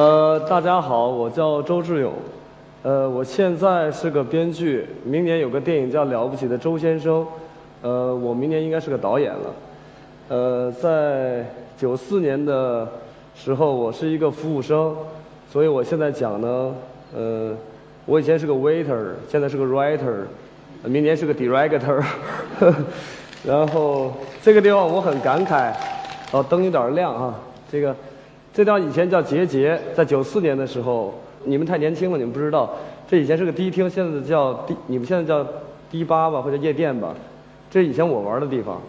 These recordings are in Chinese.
呃，大家好，我叫周志勇，呃，我现在是个编剧，明年有个电影叫《了不起的周先生》，呃，我明年应该是个导演了。呃，在九四年的时候，我是一个服务生，所以我现在讲呢，呃，我以前是个 waiter，现在是个 writer，明年是个 director，呵 呵然后这个地方我很感慨，哦，灯有点亮啊，这个。这地方以前叫结节，在九四年的时候，你们太年轻了，你们不知道，这以前是个迪厅，现在叫迪，你们现在叫迪吧吧或者夜店吧，这以前我玩的地方，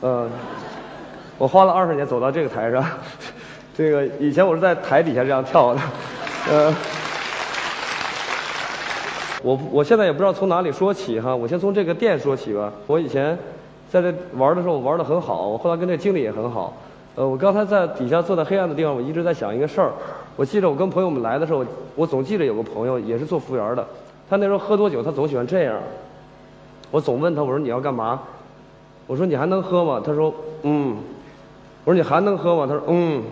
呃，我花了二十年走到这个台上，这个以前我是在台底下这样跳的，呃，我我现在也不知道从哪里说起哈，我先从这个店说起吧。我以前在这玩的时候玩的很好，我后来跟这经理也很好。呃，我刚才在底下坐在黑暗的地方，我一直在想一个事儿。我记得我跟朋友们来的时候，我总记得有个朋友也是做服务员的。他那时候喝多酒，他总喜欢这样。我总问他，我说你要干嘛？我说你还能喝吗？他说嗯。我说你还能喝吗？他说嗯。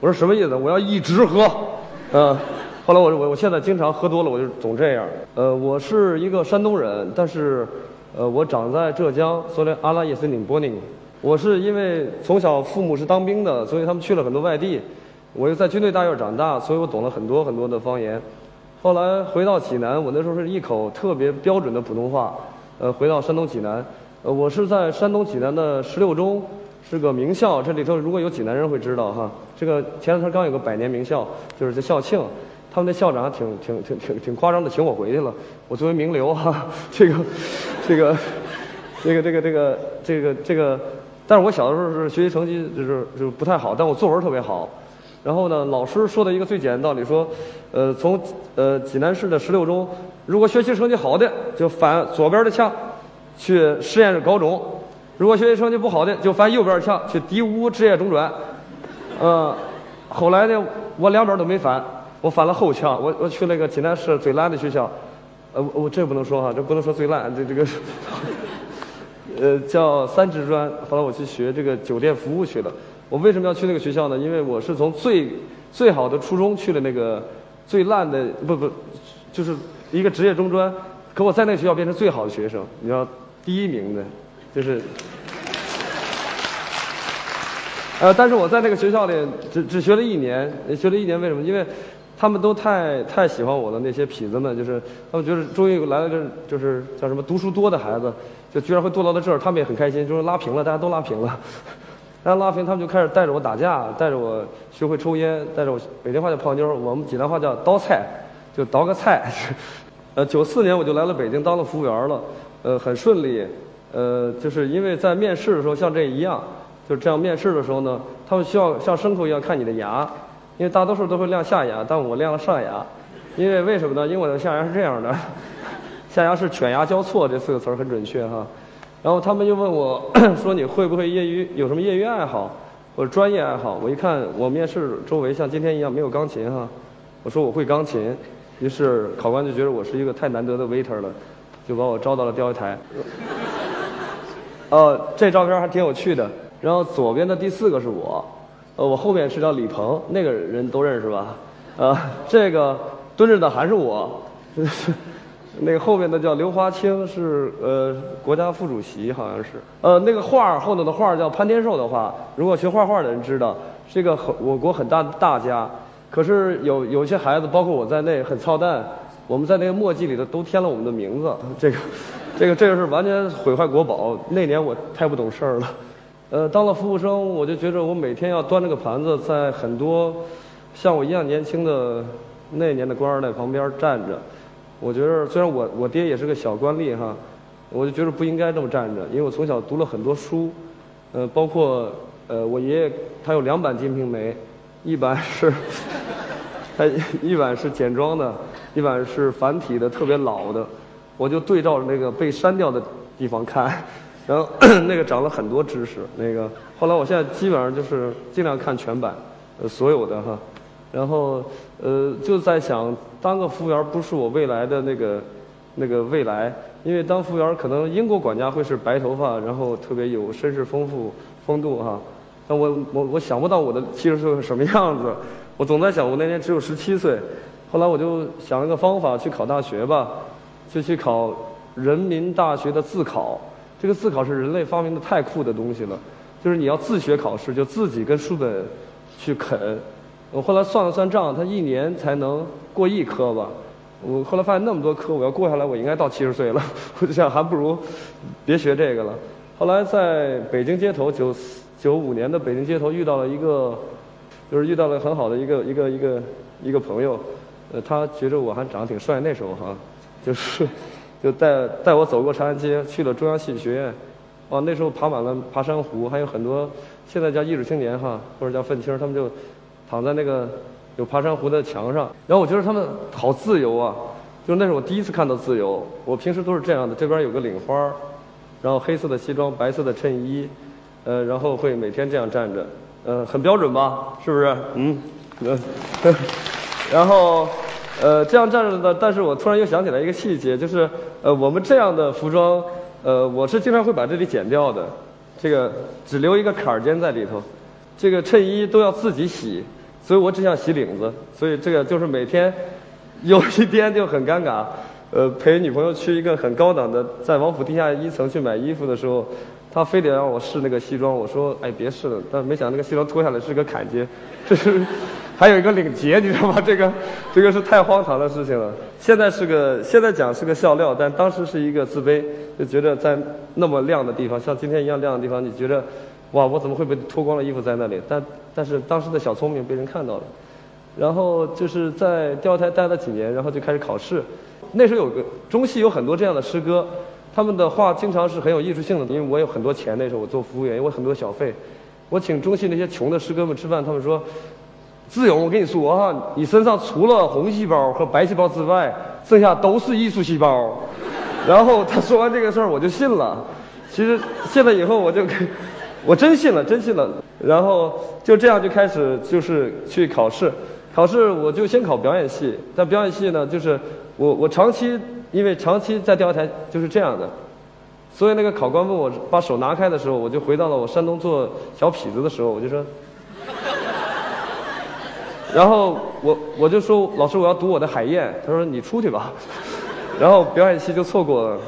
我说什么意思？我要一直喝。嗯。后来我我我现在经常喝多了，我就总这样。呃，我是一个山东人，但是呃，我长在浙江，所以阿拉耶斯宁波宁。我是因为从小父母是当兵的，所以他们去了很多外地。我又在军队大院长大，所以我懂了很多很多的方言。后来回到济南，我那时候是一口特别标准的普通话。呃，回到山东济南，呃，我是在山东济南的十六中，是个名校。这里头如果有济南人会知道哈，这个前两天刚有个百年名校，就是这校庆，他们那校长还挺挺挺挺挺夸张的，请我回去了。我作为名流哈，这个这个这个这个这个这个这个。但是我小的时候是学习成绩就是就不太好，但我作文特别好。然后呢，老师说的一个最简单道理说，呃，从呃济南市的十六中，如果学习成绩好的就翻左边的墙，去实验室高中；如果学习成绩不好的就翻右边的墙，去第五职业中专。嗯，后来呢，我两边都没翻，我翻了后墙，我我去那个济南市最烂的学校，呃，我这不能说哈，这不能说最烂，这这个。呃，叫三职专。后来我去学这个酒店服务去了。我为什么要去那个学校呢？因为我是从最最好的初中去了那个最烂的，不不，就是一个职业中专。可我在那个学校变成最好的学生，你知道，第一名的，就是。呃，但是我在那个学校里只只学了一年，学了一年为什么？因为。他们都太太喜欢我的那些痞子们，就是他们觉得终于来了个就是叫什么读书多的孩子，就居然会堕落到这儿，他们也很开心，就是拉平了，大家都拉平了。然后拉平，他们就开始带着我打架，带着我学会抽烟，带着我北京话叫泡妞，我们济南话叫倒菜，就倒个菜。呃，九四年我就来了北京当了服务员了，呃，很顺利。呃，就是因为在面试的时候像这一样，就是这样面试的时候呢，他们需要像牲口一样看你的牙。因为大多数都会亮下牙，但我亮了上牙。因为为什么呢？因为我的下牙是这样的，下牙是犬牙交错，这四个词儿很准确哈。然后他们又问我 说：“你会不会业余有什么业余爱好或者专业爱好？”我一看我面试周围像今天一样没有钢琴哈，我说我会钢琴。于是考官就觉得我是一个太难得的 waiter 了，就把我招到了钓鱼台。呃，这照片还挺有趣的。然后左边的第四个是我。呃，我后面是叫李鹏，那个人都认识吧？啊，这个蹲着的还是我，那个后面的叫刘华清，是呃国家副主席，好像是。呃，那个画后头的画叫潘天寿的画，如果学画画的人知道，是一个很我国很大的大家。可是有有些孩子，包括我在内，很操蛋，我们在那个墨迹里头都添了我们的名字，这个，这个这个是完全毁坏国宝。那年我太不懂事儿了。呃，当了服务生，我就觉着我每天要端着个盘子，在很多像我一样年轻的那年的官二代旁边站着。我觉着，虽然我我爹也是个小官吏哈，我就觉得不应该这么站着，因为我从小读了很多书，呃，包括呃我爷爷他有两版《金瓶梅》，一版是 他一版是简装的，一版是繁体的，特别老的，我就对照着那个被删掉的地方看。然后 那个长了很多知识，那个后来我现在基本上就是尽量看全版，所有的哈，然后呃就在想当个服务员不是我未来的那个那个未来，因为当服务员可能英国管家会是白头发，然后特别有绅士丰富风度哈，但我我我想不到我的七十岁是什么样子，我总在想，我那年只有十七岁，后来我就想了个方法去考大学吧，就去考人民大学的自考。这个自考是人类发明的太酷的东西了，就是你要自学考试，就自己跟书本去啃。我后来算了算账，他一年才能过一科吧。我后来发现那么多科，我要过下来，我应该到七十岁了。我就想，还不如 别学这个了。后来在北京街头，九九五年的北京街头遇到了一个。就是遇到了很好的一个一个一个一个朋友，呃，他觉得我还长得挺帅，那时候哈，就是就带带我走过长安街，去了中央戏剧学院，哇，那时候爬满了爬山虎，还有很多现在叫艺术青年哈，或者叫愤青，他们就躺在那个有爬山虎的墙上，然后我觉得他们好自由啊，就那是我第一次看到自由，我平时都是这样的，这边有个领花儿，然后黑色的西装，白色的衬衣，呃，然后会每天这样站着。呃，很标准吧？是不是？嗯，嗯，然后，呃，这样站着的，但是我突然又想起来一个细节，就是，呃，我们这样的服装，呃，我是经常会把这里剪掉的，这个只留一个坎儿尖在里头，这个衬衣都要自己洗，所以我只想洗领子，所以这个就是每天有一天就很尴尬，呃，陪女朋友去一个很高档的，在王府地下一层去买衣服的时候。他非得让我试那个西装，我说哎别试了，但没想到那个西装脱下来是个坎肩，这是还有一个领结，你知道吗？这个这个是太荒唐的事情了。现在是个现在讲是个笑料，但当时是一个自卑，就觉得在那么亮的地方，像今天一样亮的地方，你觉得哇我怎么会被脱光了衣服在那里？但但是当时的小聪明被人看到了，然后就是在钓鱼台待了几年，然后就开始考试。那时候有个中戏有很多这样的师哥。他们的话经常是很有艺术性的，因为我有很多钱那时候我做服务员，我很多小费。我请中戏那些穷的师哥们吃饭，他们说：“志勇，我跟你说哈，你身上除了红细胞和白细胞之外，剩下都是艺术细胞。”然后他说完这个事儿，我就信了。其实信了以后我就，我真信了，真信了。然后就这样就开始就是去考试，考试我就先考表演系，但表演系呢，就是我我长期。因为长期在钓鱼台就是这样的，所以那个考官问我把手拿开的时候，我就回到了我山东做小痞子的时候，我就说，然后我我就说老师我要读我的海燕，他说你出去吧，然后表演系就错过了，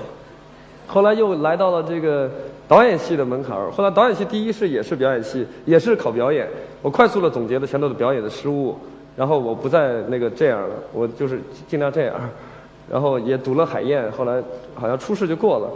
后来又来到了这个导演系的门槛儿，后来导演系第一是也是表演系，也是考表演，我快速的总结了前头的表演的失误，然后我不再那个这样了，我就是尽量这样。然后也读了海燕，后来好像初试就过了，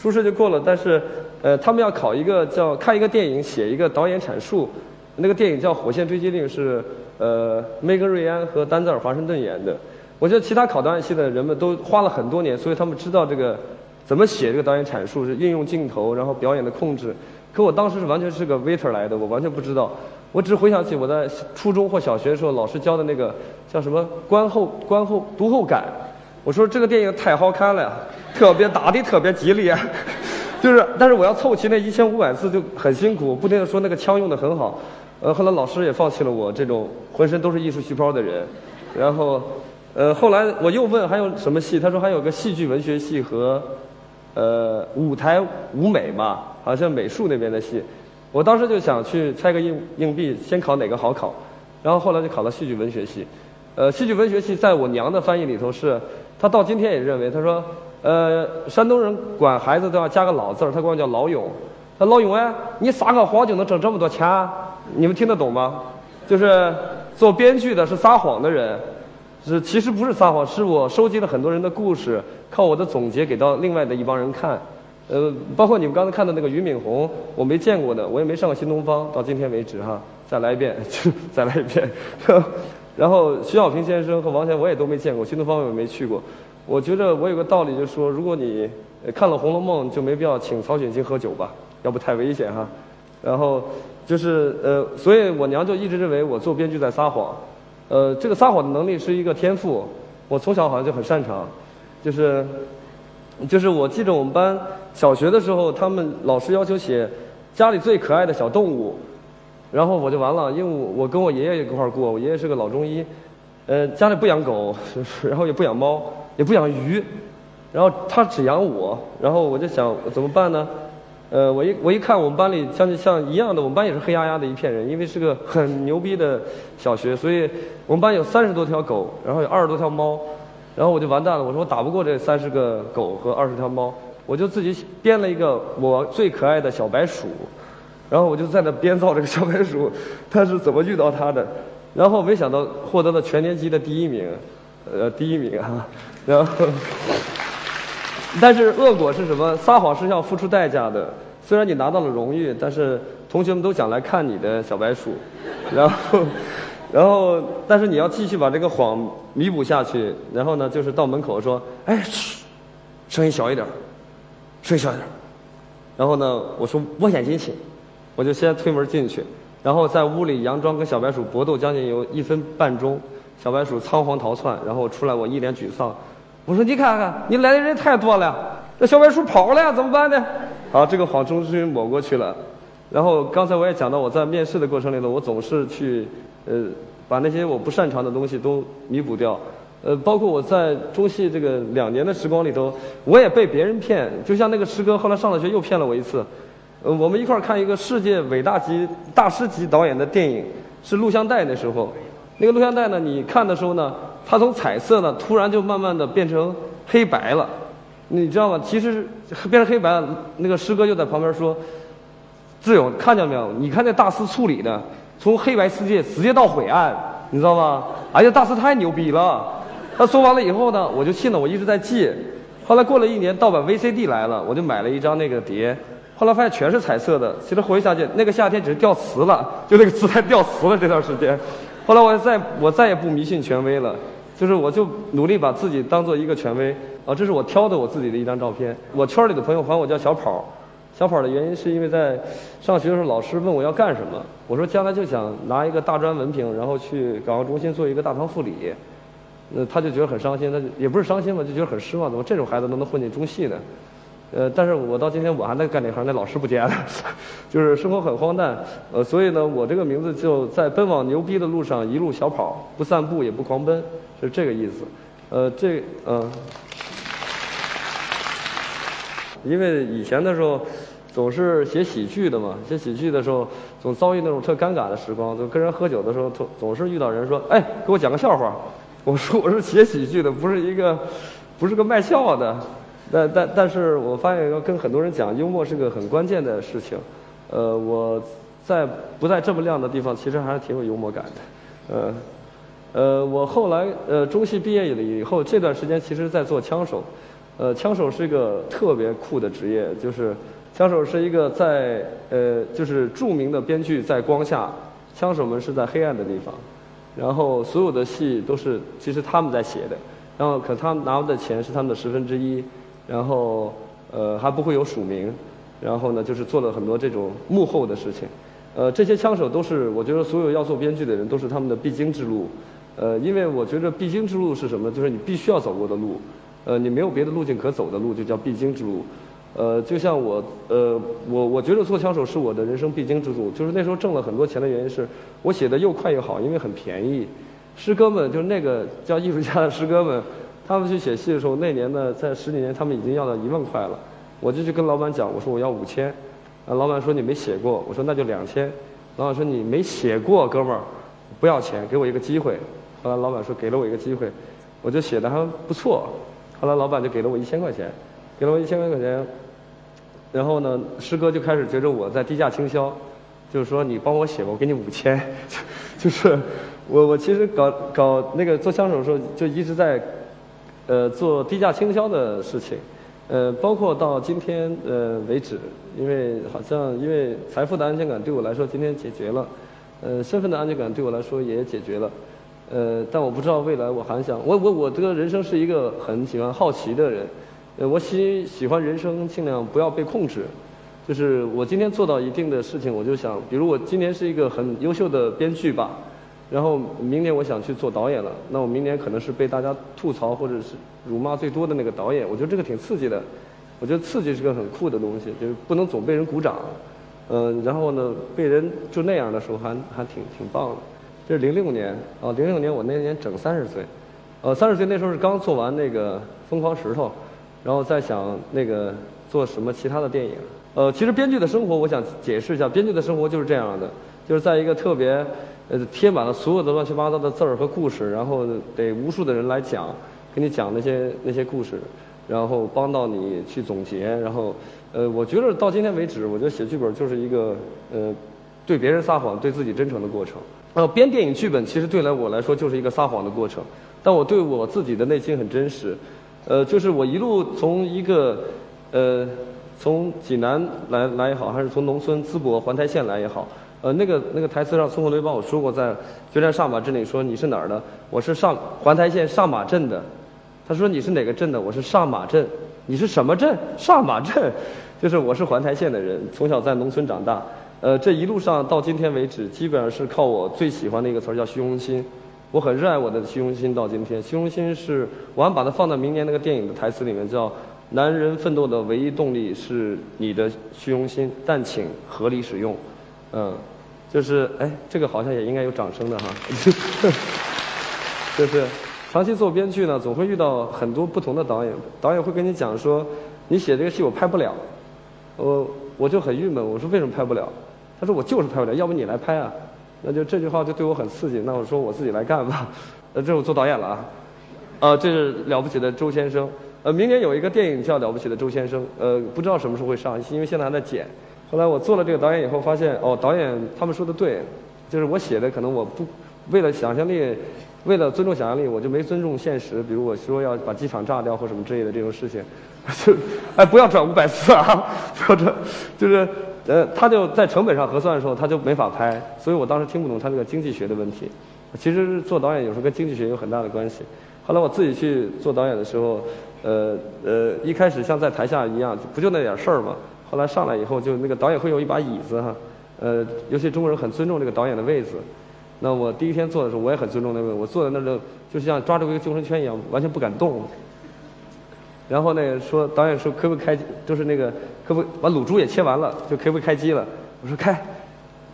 初试就过了。但是，呃，他们要考一个叫看一个电影，写一个导演阐述。那个电影叫《火线追击令》，是呃梅格瑞安和丹泽尔华盛顿演的。我觉得其他考导演系的人们都花了很多年，所以他们知道这个怎么写这个导演阐述，是运用镜头，然后表演的控制。可我当时是完全是个 waiter 来的，我完全不知道。我只回想起我在初中或小学的时候，老师教的那个叫什么观后观后读后感。我说这个电影太好看了呀，特别打的特别激烈，就是，但是我要凑齐那一千五百字就很辛苦，不停的说那个枪用的很好，呃，后来老师也放弃了我这种浑身都是艺术细胞的人，然后，呃，后来我又问还有什么戏，他说还有个戏剧文学系和，呃，舞台舞美嘛，好像美术那边的戏，我当时就想去猜个硬硬币，先考哪个好考，然后后来就考了戏剧文学系，呃，戏剧文学系在我娘的翻译里头是。他到今天也认为，他说，呃，山东人管孩子都要加个老字儿，他管我叫老勇。他老勇哎，你撒个谎就能挣这么多钱？你们听得懂吗？就是做编剧的是撒谎的人，是其实不是撒谎，是我收集了很多人的故事，靠我的总结给到另外的一帮人看。呃，包括你们刚才看的那个俞敏洪，我没见过的，我也没上过新东方，到今天为止哈，再来一遍，就 再来一遍。然后徐小平先生和王贤我也都没见过，新东方我也没去过。我觉得我有个道理，就是说，如果你看了《红楼梦》，就没必要请曹雪芹喝酒吧，要不太危险哈。然后就是呃，所以我娘就一直认为我做编剧在撒谎。呃，这个撒谎的能力是一个天赋，我从小好像就很擅长。就是就是我记得我们班小学的时候，他们老师要求写家里最可爱的小动物。然后我就完了，因为我我跟我爷爷一块儿过，我爷爷是个老中医，呃，家里不养狗，然后也不养猫，也不养鱼，然后他只养我，然后我就想怎么办呢？呃，我一我一看我们班里像像一样的，我们班也是黑压压的一片人，因为是个很牛逼的小学，所以我们班有三十多条狗，然后有二十多条猫，然后我就完蛋了，我说我打不过这三十个狗和二十条猫，我就自己编了一个我最可爱的小白鼠，然后我就在那编造这个小白鼠，它是怎么遇到它的，然后没想到获得了全年级的第一名，呃，第一名啊，然后。但是恶果是什么？撒谎是要付出代价的。虽然你拿到了荣誉，但是同学们都想来看你的小白鼠，然后，然后，但是你要继续把这个谎弥补下去。然后呢，就是到门口说：“哎，嘘声音小一点，声音小一点。”然后呢，我说我先进去，我就先推门进去，然后在屋里佯装跟小白鼠搏斗将近有一分半钟，小白鼠仓皇逃窜，然后出来我一脸沮丧。我说你看看，你来的人太多了，这小白鼠跑了呀，怎么办呢？好，这个谎终于抹过去了。然后刚才我也讲到，我在面试的过程里头，我总是去呃把那些我不擅长的东西都弥补掉。呃，包括我在中戏这个两年的时光里头，我也被别人骗。就像那个师哥后来上了学又骗了我一次。呃，我们一块儿看一个世界伟大级大师级导演的电影，是录像带那时候。那个录像带呢，你看的时候呢。它从彩色呢，突然就慢慢的变成黑白了，你知道吗？其实变成黑白，那个师哥就在旁边说：“志勇，看见没有？你看那大师处理的，从黑白世界直接到灰暗，你知道吗？哎呀，大师太牛逼了！”他说完了以后呢，我就信了，我一直在记。后来过了一年，盗版 VCD 来了，我就买了一张那个碟。后来发现全是彩色的，其实回想起那个夏天只是掉词了，就那个磁带掉词了这段时间。后来我再我再也不迷信权威了。就是我就努力把自己当做一个权威啊，这是我挑的我自己的一张照片。我圈里的朋友管我叫小跑，小跑的原因是因为在上学的时候老师问我要干什么，我说将来就想拿一个大专文凭，然后去港澳中心做一个大堂副理。那他就觉得很伤心，他就也不是伤心吧，就觉得很失望，怎么这种孩子都能混进中戏呢？呃，但是我到今天我还在干这行，那老师不见了，就是生活很荒诞。呃，所以呢，我这个名字就在奔往牛逼的路上一路小跑，不散步也不狂奔。是这个意思，呃，这嗯，因为以前的时候总是写喜剧的嘛，写喜剧的时候总遭遇那种特尴尬的时光，就跟人喝酒的时候，总总是遇到人说：“哎，给我讲个笑话。”我说：“我是写喜剧的，不是一个，不是个卖笑的。”但但但是我发现要跟很多人讲幽默是个很关键的事情。呃，我在不在这么亮的地方，其实还是挺有幽默感的，呃。呃，我后来呃中戏毕业了以后，这段时间其实在做枪手。呃，枪手是一个特别酷的职业，就是枪手是一个在呃就是著名的编剧在光下，枪手们是在黑暗的地方，然后所有的戏都是其实他们在写的，然后可他们拿的钱是他们的十分之一，然后呃还不会有署名，然后呢就是做了很多这种幕后的事情。呃，这些枪手都是我觉得所有要做编剧的人都是他们的必经之路。呃，因为我觉得必经之路是什么？就是你必须要走过的路，呃，你没有别的路径可走的路，就叫必经之路。呃，就像我，呃，我我觉得做枪手是我的人生必经之路。就是那时候挣了很多钱的原因是，我写的又快又好，因为很便宜。师哥们，就是那个叫艺术家的师哥们，他们去写戏的时候，那年呢，在十几年，他们已经要到一万块了。我就去跟老板讲，我说我要五千，啊，老板说你没写过，我说那就两千。老板说你没写过，哥们儿，不要钱，给我一个机会。后来老板说给了我一个机会，我就写的还不错。后来老板就给了我一千块钱，给了我一千块钱。然后呢，师哥就开始觉着我在低价倾销，就是说你帮我写吧，我给你五千。就是我我其实搞搞那个做枪手的时候，就一直在呃做低价倾销的事情，呃，包括到今天呃为止，因为好像因为财富的安全感对我来说今天解决了，呃，身份的安全感对我来说也解决了。呃，但我不知道未来，我还想，我我我这个人生是一个很喜欢好奇的人，呃，我喜喜欢人生尽量不要被控制，就是我今天做到一定的事情，我就想，比如我今年是一个很优秀的编剧吧，然后明年我想去做导演了，那我明年可能是被大家吐槽或者是辱骂最多的那个导演，我觉得这个挺刺激的，我觉得刺激是个很酷的东西，就是不能总被人鼓掌，嗯，然后呢，被人就那样的时候还还挺挺棒的。这是零六年，啊，零六年我那年整三十岁，呃，三十岁那时候是刚做完那个《疯狂石头》，然后再想那个做什么其他的电影，呃，其实编剧的生活，我想解释一下，编剧的生活就是这样的，就是在一个特别呃贴满了所有的乱七八糟的字儿和故事，然后得无数的人来讲，给你讲那些那些故事，然后帮到你去总结，然后呃，我觉得到今天为止，我觉得写剧本就是一个呃对别人撒谎、对自己真诚的过程。呃，编电影剧本其实对来我来说就是一个撒谎的过程，但我对我自己的内心很真实。呃，就是我一路从一个呃。从济南来来也好，还是从农村淄博环台县来也好，呃，那个那个台词上，孙红雷帮我说过，在决战上马镇里说你是哪儿的？我是上环台县上马镇的。他说你是哪个镇的？我是上马镇。你是什么镇？上马镇，就是我是环台县的人，从小在农村长大。呃，这一路上到今天为止，基本上是靠我最喜欢的一个词儿叫虚荣心。我很热爱我的虚荣心到今天。虚荣心是，我还把它放到明年那个电影的台词里面叫。男人奋斗的唯一动力是你的虚荣心，但请合理使用。嗯，就是哎，这个好像也应该有掌声的哈。就是长期做编剧呢，总会遇到很多不同的导演，导演会跟你讲说，你写这个戏我拍不了，我我就很郁闷，我说为什么拍不了？他说我就是拍不了，要不你来拍啊？那就这句话就对我很刺激，那我说我自己来干吧。呃，这我做导演了啊，啊，这是了不起的周先生。呃，明年有一个电影叫《了不起的周先生》，呃，不知道什么时候会上，因为现在还在剪。后来我做了这个导演以后，发现哦，导演他们说的对，就是我写的可能我不为了想象力，为了尊重想象力，我就没尊重现实。比如我说要把机场炸掉或什么之类的这种事情，就哎不要转五百次啊，不要转就是呃，他就在成本上核算的时候他就没法拍，所以我当时听不懂他这个经济学的问题。其实做导演有时候跟经济学有很大的关系。后来我自己去做导演的时候。呃呃，一开始像在台下一样，不就那点事儿吗。后来上来以后，就那个导演会有一把椅子哈，呃，尤其中国人很尊重这个导演的位子。那我第一天做的时候，我也很尊重那位，我坐在那儿就就像抓住一个救生圈一样，完全不敢动。然后呢，说导演说可不可以开，就是那个可不把卤猪也切完了，就可不可以开机了？我说开，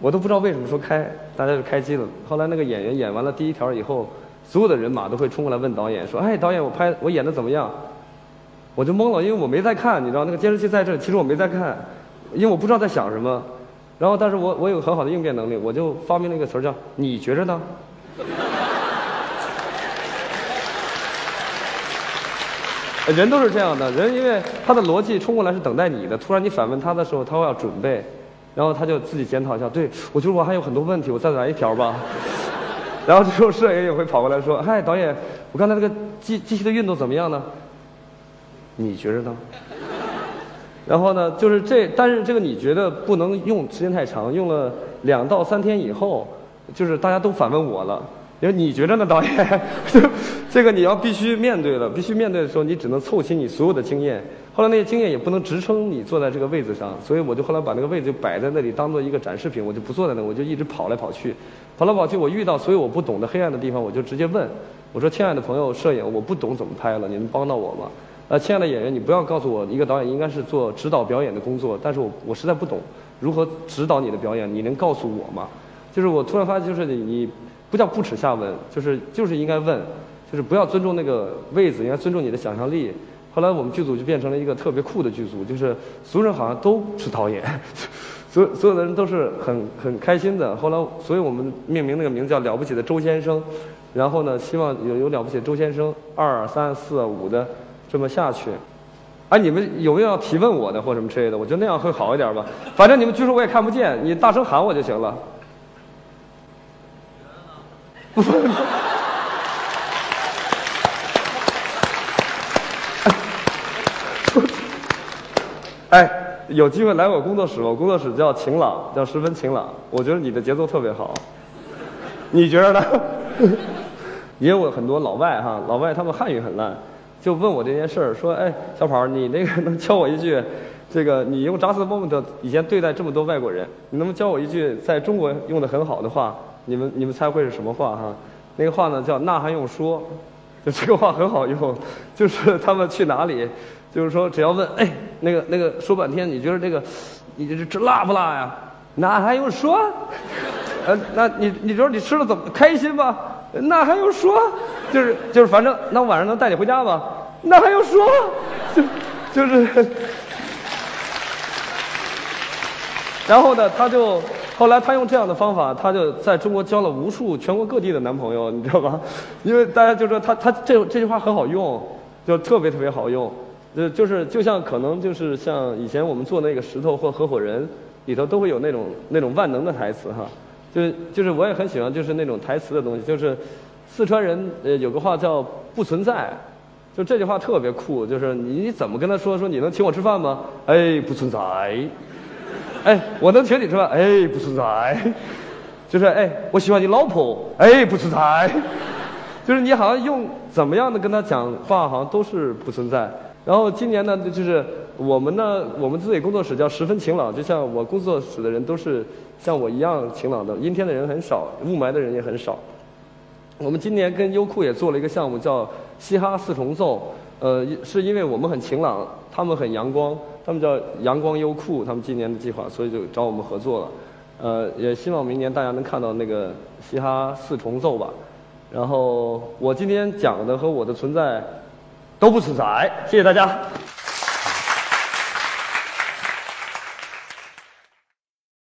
我都不知道为什么说开，大家就开机了。后来那个演员演完了第一条以后，所有的人马都会冲过来问导演说：“哎，导演，我拍我演的怎么样？”我就懵了，因为我没在看，你知道那个监视器在这，其实我没在看，因为我不知道在想什么。然后，但是我我有很好的应变能力，我就发明了一个词儿叫“你觉着呢？” 人都是这样的，人因为他的逻辑冲过来是等待你的，突然你反问他的时候，他会要准备，然后他就自己检讨一下，对我觉得我还有很多问题，我再来一条吧。然后这时候摄影也会跑过来说：“嗨，导演，我刚才那个机机器的运动怎么样呢？”你觉得呢？然后呢，就是这，但是这个你觉得不能用时间太长，用了两到三天以后，就是大家都反问我了，因为你觉得呢，导演？这个你要必须面对了，必须面对的时候，你只能凑齐你所有的经验。后来那些经验也不能支撑你坐在这个位子上，所以我就后来把那个位子就摆在那里，当做一个展示品，我就不坐在那，我就一直跑来跑去，跑来跑去。我遇到所有我不懂的黑暗的地方，我就直接问，我说：“亲爱的朋友，摄影，我不懂怎么拍了，你能帮到我吗？”呃，亲爱的演员，你不要告诉我，一个导演应该是做指导表演的工作，但是我我实在不懂如何指导你的表演，你能告诉我吗？就是我突然发现，就是你你不叫不耻下问，就是就是应该问，就是不要尊重那个位子，应该尊重你的想象力。后来我们剧组就变成了一个特别酷的剧组，就是所有人好像都是导演，所所有的人都是很很开心的。后来，所以我们命名那个名字叫了不起的周先生，然后呢，希望有有了不起的周先生二三四五的。这么下去，哎，你们有没有要提问我的或什么之类的？我觉得那样会好一点吧。反正你们举手我也看不见，你大声喊我就行了。哎，有机会来我工作室，我工作室叫晴朗，叫十分晴朗。我觉得你的节奏特别好，你觉得呢？也有很多老外哈，老外他们汉语很烂。就问我这件事儿，说，哎，小跑，你那个能教我一句，这个你用 just moment 以前对待这么多外国人，你能不能教我一句在中国用的很好的话？你们你们猜会是什么话哈？那个话呢叫那还用说，就这个话很好用，就是他们去哪里，就是说只要问，哎，那个那个说半天，你觉得这个，你这这辣不辣呀？那还用说？呃，那你你说你吃的怎么开心吗？那还用说？就是就是，反正那晚上能带你回家吧？那还用说？就就是，然后呢，他就后来他用这样的方法，他就在中国交了无数全国各地的男朋友，你知道吧？因为大家就说他他这这句话很好用，就特别特别好用，就就是就像可能就是像以前我们做那个石头或合伙人里头都会有那种那种万能的台词哈，就就是我也很喜欢就是那种台词的东西，就是四川人呃有个话叫不存在。就这句话特别酷，就是你怎么跟他说说你能请我吃饭吗？哎，不存在。哎，我能请你吃饭？哎，不存在。就是哎，我喜欢你老婆？哎，不存在。就是你好像用怎么样的跟他讲话，好像都是不存在。然后今年呢，就是我们呢，我们自己工作室叫十分晴朗，就像我工作室的人都是像我一样晴朗的，阴天的人很少，雾霾的人也很少。我们今年跟优酷也做了一个项目，叫嘻哈四重奏。呃，是因为我们很晴朗，他们很阳光，他们叫阳光优酷，他们今年的计划，所以就找我们合作了。呃，也希望明年大家能看到那个嘻哈四重奏吧。然后我今天讲的和我的存在都不存在，谢谢大家。